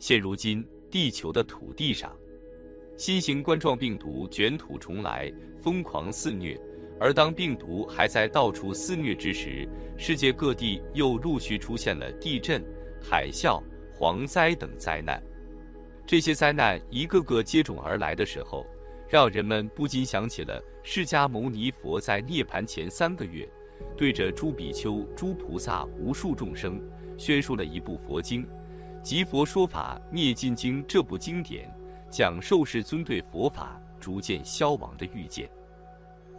现如今地球的土地上，新型冠状病毒卷土重来，疯狂肆虐。而当病毒还在到处肆虐之时，世界各地又陆续出现了地震、海啸、蝗灾等灾难。这些灾难一个个接踵而来的时候，让人们不禁想起了释迦牟尼佛在涅盘前三个月，对着诸比丘、诸菩萨、无数众生宣说了一部佛经，即《佛说法灭尽经》这部经典，讲受世尊对佛法逐渐消亡的预见。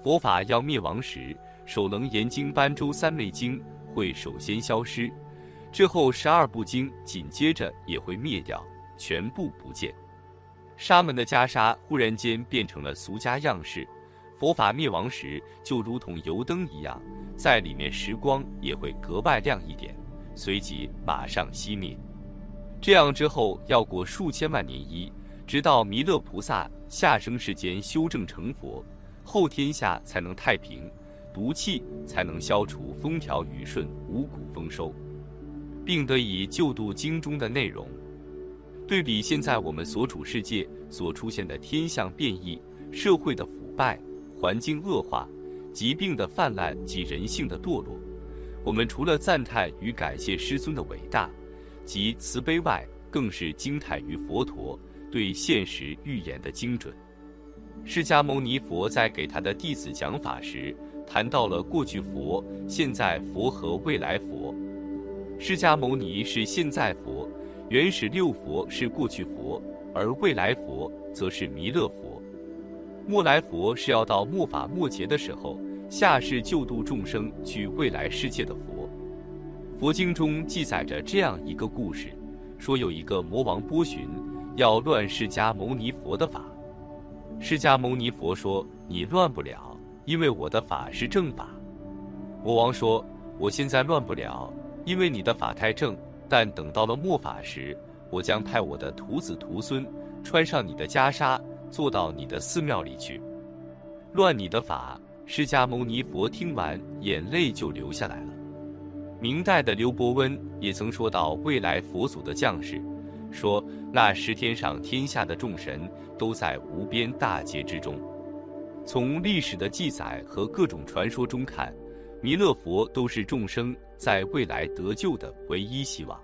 佛法要灭亡时，首楞严经、般舟三昧经会首先消失，之后十二部经紧接着也会灭掉，全部不见。沙门的袈裟忽然间变成了俗家样式，佛法灭亡时就如同油灯一样，在里面时光也会格外亮一点，随即马上熄灭。这样之后要过数千万年一，直到弥勒菩萨下生世间修正成佛。后天下才能太平，毒气才能消除，风调雨顺，五谷丰收，并得以救度经中的内容。对比现在我们所处世界所出现的天象变异、社会的腐败、环境恶化、疾病的泛滥及人性的堕落，我们除了赞叹与感谢师尊的伟大及慈悲外，更是惊叹于佛陀对现实预言的精准。释迦牟尼佛在给他的弟子讲法时，谈到了过去佛、现在佛和未来佛。释迦牟尼是现在佛，原始六佛是过去佛，而未来佛则是弥勒佛。末来佛是要到末法末劫的时候下世救度众生去未来世界的佛。佛经中记载着这样一个故事，说有一个魔王波旬要乱释迦牟尼佛的法。释迦牟尼佛说：“你乱不了，因为我的法是正法。”魔王说：“我现在乱不了，因为你的法太正。但等到了末法时，我将派我的徒子徒孙穿上你的袈裟，坐到你的寺庙里去，乱你的法。”释迦牟尼佛听完，眼泪就流下来了。明代的刘伯温也曾说到未来佛祖的降世。说那十天上天下的众神都在无边大劫之中。从历史的记载和各种传说中看，弥勒佛都是众生在未来得救的唯一希望。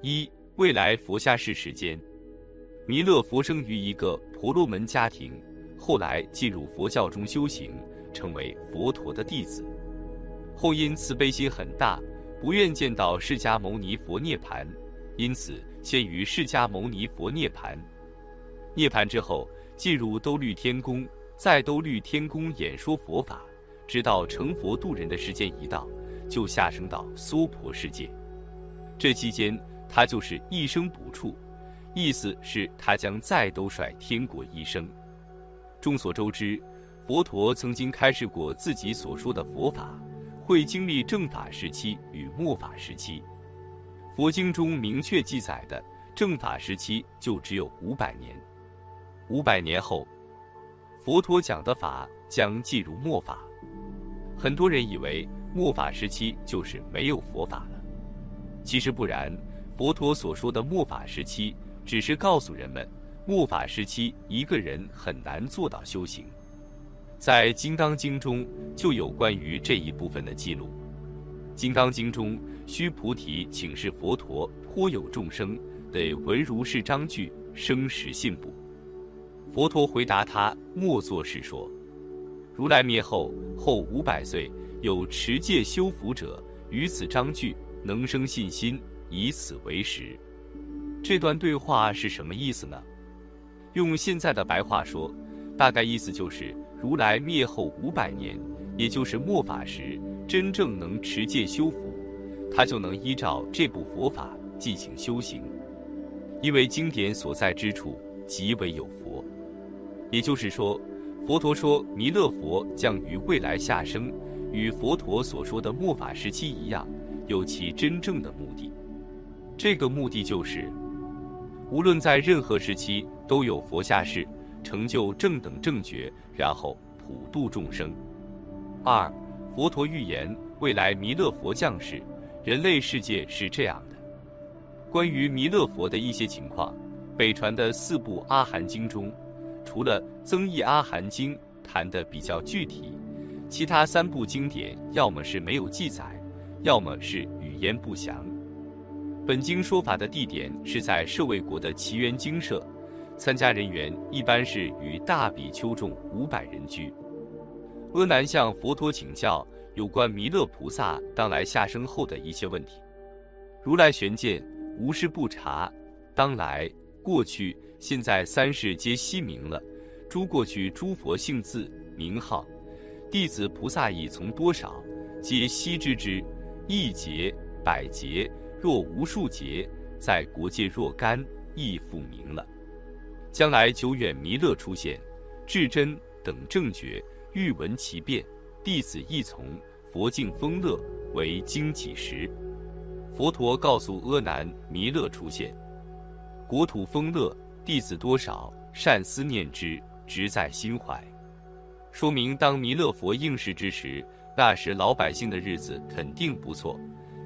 一未来佛下世时间，弥勒佛生于一个婆罗门家庭，后来进入佛教中修行，成为佛陀的弟子。后因慈悲心很大，不愿见到释迦牟尼佛涅槃，因此。先于释迦牟尼佛涅盘，涅盘之后进入兜率天宫，在兜率天宫演说佛法，直到成佛度人的时间一到，就下生到娑婆世界。这期间他就是一生补处，意思是他将再兜率天国一生。众所周知，佛陀曾经开示过自己所说的佛法，会经历正法时期与末法时期。佛经中明确记载的正法时期就只有五百年，五百年后，佛陀讲的法将进入末法。很多人以为末法时期就是没有佛法了，其实不然。佛陀所说的末法时期，只是告诉人们，末法时期一个人很难做到修行。在《金刚经》中就有关于这一部分的记录。《金刚经》中，须菩提请示佛陀：“颇有众生得闻如是章句，生实信不？”佛陀回答他：“莫作是说。如来灭后后五百岁，有持戒修福者，于此章句能生信心，以此为实。”这段对话是什么意思呢？用现在的白话说，大概意思就是：如来灭后五百年，也就是末法时。真正能持戒修福，他就能依照这部佛法进行修行，因为经典所在之处极为有佛。也就是说，佛陀说弥勒佛将于未来下生，与佛陀所说的末法时期一样，有其真正的目的。这个目的就是，无论在任何时期都有佛下世，成就正等正觉，然后普度众生。二。佛陀预言未来弥勒佛降世，人类世界是这样的：关于弥勒佛的一些情况，北传的四部阿含经中，除了增益阿含经谈的比较具体，其他三部经典要么是没有记载，要么是语言不详。本经说法的地点是在舍卫国的奇缘精舍，参加人员一般是与大比丘众五百人居。阿难向佛陀请教有关弥勒菩萨当来下生后的一些问题。如来玄鉴，无事不察，当来、过去、现在三世皆悉明了。诸过去诸佛性字名号，弟子菩萨已从多少，皆悉知之。一劫、百劫，若无数劫，在国界若干，亦复明了。将来久远弥勒出现，至真等正觉。欲闻其变，弟子亦从。佛境丰乐，为经几时？佛陀告诉阿难：弥勒出现，国土丰乐，弟子多少，善思念之，直在心怀。说明当弥勒佛应世之时，那时老百姓的日子肯定不错，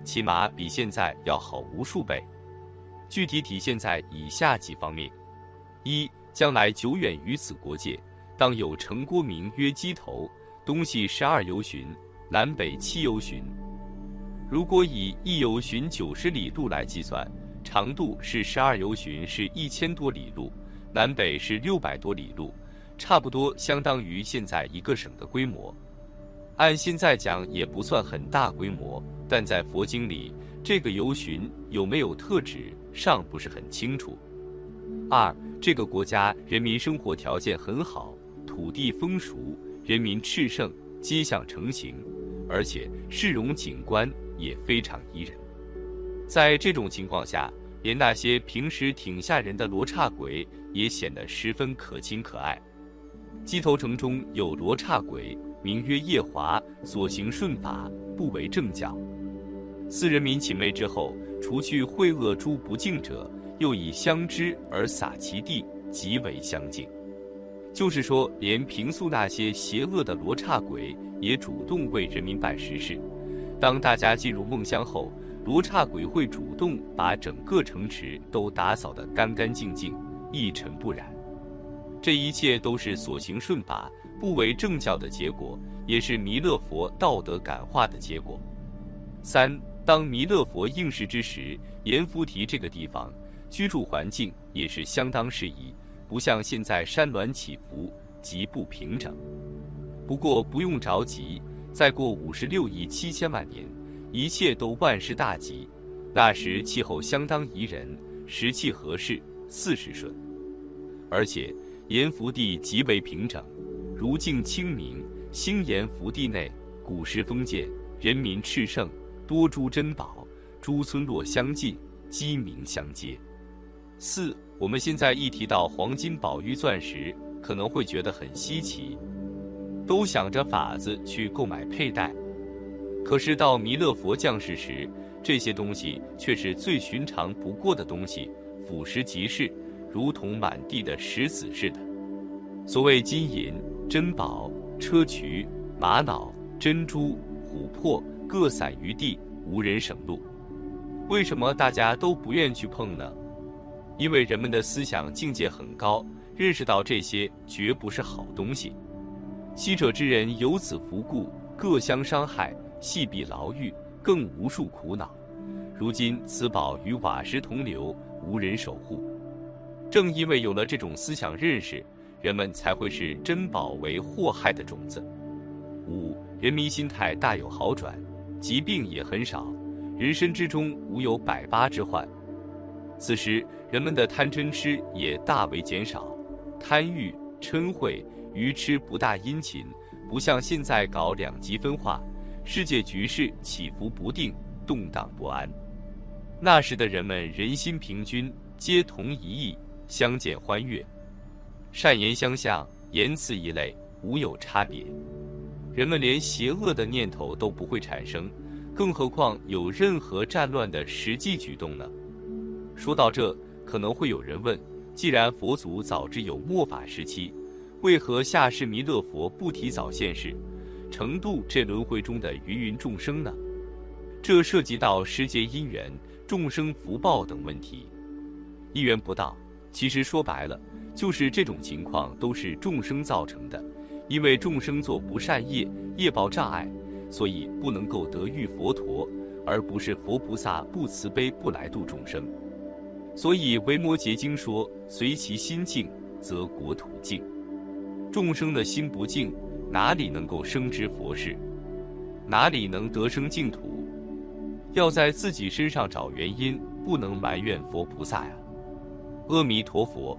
起码比现在要好无数倍。具体体现在以下几方面：一，将来久远于此国界。当有城郭名曰鸡头，东西十二游巡，南北七游巡。如果以一游巡九十里路来计算，长度是十二游巡是一千多里路，南北是六百多里路，差不多相当于现在一个省的规模。按现在讲也不算很大规模，但在佛经里，这个游巡有没有特指尚不是很清楚。二，这个国家人民生活条件很好。土地丰熟，人民炽盛，街巷成型，而且市容景观也非常宜人。在这种情况下，连那些平时挺吓人的罗刹鬼也显得十分可亲可爱。鸡头城中有罗刹鬼，名曰夜华，所行顺法，不为正教。四人民请媚之后，除去秽恶诸不敬者，又以相知而洒其地，极为相敬。就是说，连平素那些邪恶的罗刹鬼也主动为人民办实事。当大家进入梦乡后，罗刹鬼会主动把整个城池都打扫得干干净净、一尘不染。这一切都是所行顺法、不为正教的结果，也是弥勒佛道德感化的结果。三，当弥勒佛应世之时，阎浮提这个地方居住环境也是相当适宜。不像现在山峦起伏，极不平整。不过不用着急，再过五十六亿七千万年，一切都万事大吉。那时气候相当宜人，时气合适，四时顺。而且阎浮地极为平整，如镜清明。星阎浮地内，古时封建，人民炽盛，多诸珍宝，诸村落相近，鸡鸣相接。四。我们现在一提到黄金、宝玉、钻石，可能会觉得很稀奇，都想着法子去购买佩戴。可是到弥勒佛降世时，这些东西却是最寻常不过的东西，腐蚀即是，如同满地的石子似的。所谓金银、珍宝、砗磲、玛瑙、珍珠、琥珀，各散于地，无人省路。为什么大家都不愿去碰呢？因为人们的思想境界很高，认识到这些绝不是好东西。昔者之人有此福故，各相伤害，系必牢狱，更无数苦恼。如今此宝与瓦石同流，无人守护。正因为有了这种思想认识，人们才会视珍宝为祸害的种子。五，人民心态大有好转，疾病也很少，人生之中无有百八之患。此时，人们的贪嗔痴也大为减少，贪欲、嗔恚、愚痴不大殷勤，不像现在搞两极分化，世界局势起伏不定，动荡不安。那时的人们人心平均，皆同一意，相见欢悦，善言相向，言辞一类无有差别。人们连邪恶的念头都不会产生，更何况有任何战乱的实际举动呢？说到这，可能会有人问：既然佛祖早知有末法时期，为何下世弥勒佛不提早现世，成度这轮回中的芸芸众生呢？这涉及到时节因缘、众生福报等问题。一缘不到，其实说白了，就是这种情况都是众生造成的，因为众生做不善业，业报障碍，所以不能够得遇佛陀，而不是佛菩萨不慈悲不来度众生。所以《维摩诘经》说：“随其心静，则国土静。”众生的心不静，哪里能够生知佛事？哪里能得生净土？要在自己身上找原因，不能埋怨佛菩萨呀。阿弥陀佛。